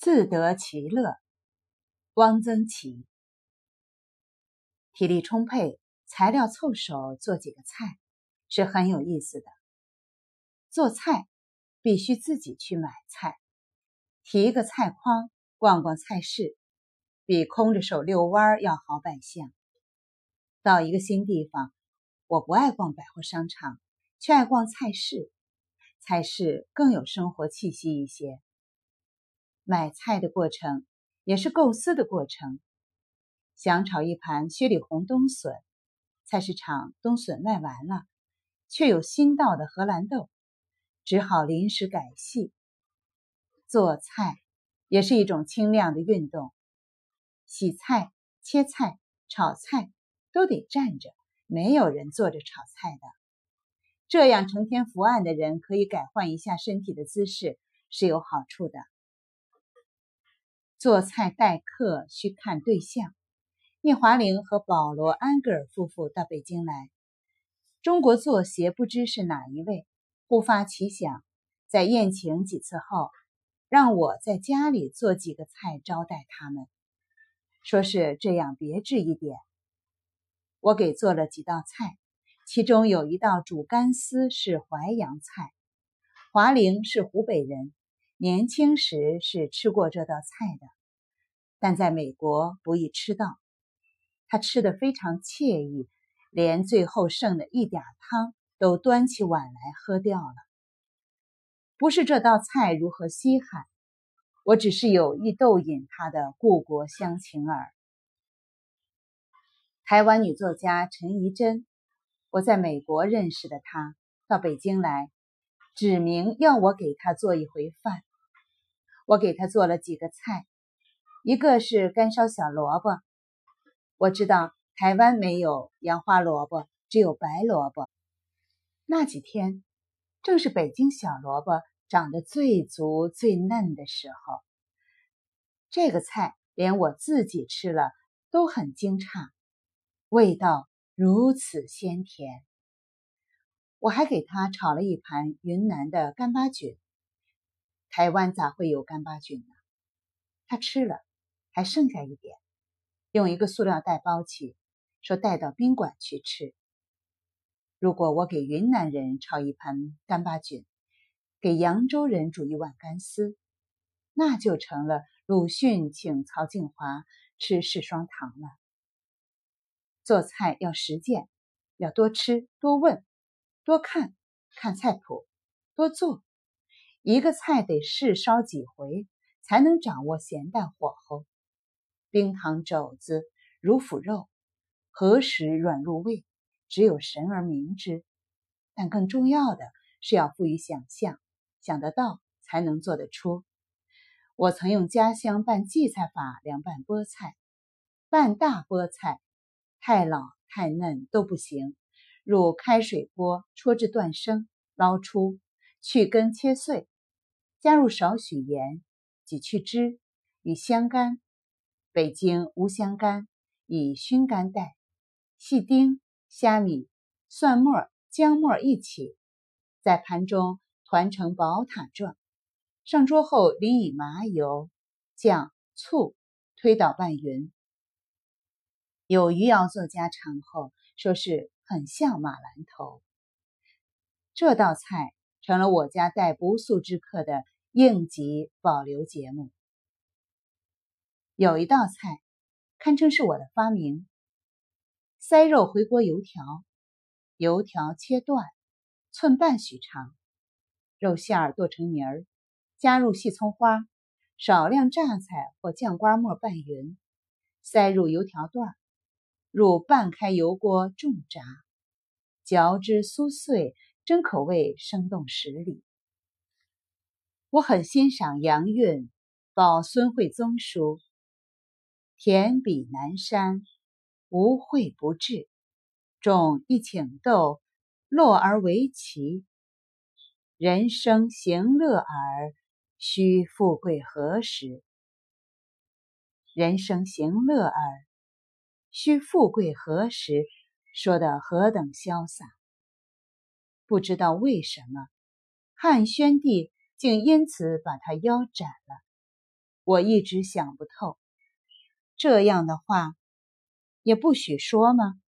自得其乐。汪曾祺，体力充沛，材料凑手，做几个菜是很有意思的。做菜必须自己去买菜，提一个菜筐，逛逛菜市，比空着手遛弯要好百项。到一个新地方，我不爱逛百货商场，却爱逛菜市，菜市更有生活气息一些。买菜的过程也是构思的过程。想炒一盘薛里红冬笋，菜市场冬笋卖完了，却有新到的荷兰豆，只好临时改戏。做菜也是一种轻量的运动，洗菜、切菜、炒菜都得站着，没有人坐着炒菜的。这样成天伏案的人可以改换一下身体的姿势，是有好处的。做菜待客需看对象。聂华苓和保罗·安格尔夫妇到北京来，中国作协不知是哪一位，突发奇想，在宴请几次后，让我在家里做几个菜招待他们，说是这样别致一点。我给做了几道菜，其中有一道煮干丝是淮扬菜。华苓是湖北人。年轻时是吃过这道菜的，但在美国不易吃到。他吃得非常惬意，连最后剩的一点汤都端起碗来喝掉了。不是这道菜如何稀罕，我只是有意逗引他的故国乡情耳。台湾女作家陈怡贞，我在美国认识的她，到北京来，指明要我给她做一回饭。我给他做了几个菜，一个是干烧小萝卜。我知道台湾没有洋花萝卜，只有白萝卜。那几天正是北京小萝卜长得最足、最嫩的时候。这个菜连我自己吃了都很惊诧，味道如此鲜甜。我还给他炒了一盘云南的干巴菌。台湾咋会有干巴菌呢？他吃了，还剩下一点，用一个塑料袋包起，说带到宾馆去吃。如果我给云南人炒一盘干巴菌，给扬州人煮一碗干丝，那就成了鲁迅请曹静华吃四双糖了。做菜要实践，要多吃多问，多看看菜谱，多做。一个菜得试烧几回，才能掌握咸淡火候。冰糖肘子、乳腐肉，何时软入味，只有神而明之。但更重要的是要富于想象，想得到才能做得出。我曾用家乡拌荠菜法凉拌菠菜，拌大菠菜，太老太嫩都不行。入开水锅，戳至断生，捞出，去根切碎。加入少许盐，挤去汁，与香干（北京无香干，以熏干代）、细丁、虾米、蒜末、姜末一起，在盘中团成宝塔状。上桌后淋以麻油、酱、醋，推倒拌匀。有余姚作家尝后，说是很像马兰头。这道菜。成了我家待不速之客的应急保留节目。有一道菜，堪称是我的发明：塞肉回锅油条。油条切断，寸半许长，肉馅儿剁成泥儿，加入细葱花，少量榨菜或酱瓜末拌匀，塞入油条段，入半开油锅重炸，嚼之酥碎。真可谓生动十里。我很欣赏杨韵《报孙惠宗书》：“田比南山，无惠不至；种一顷豆，落而为奇。人生行乐耳，须富贵何时？人生行乐耳，须富贵何时？”说的何等潇洒！不知道为什么，汉宣帝竟因此把他腰斩了。我一直想不透，这样的话也不许说吗？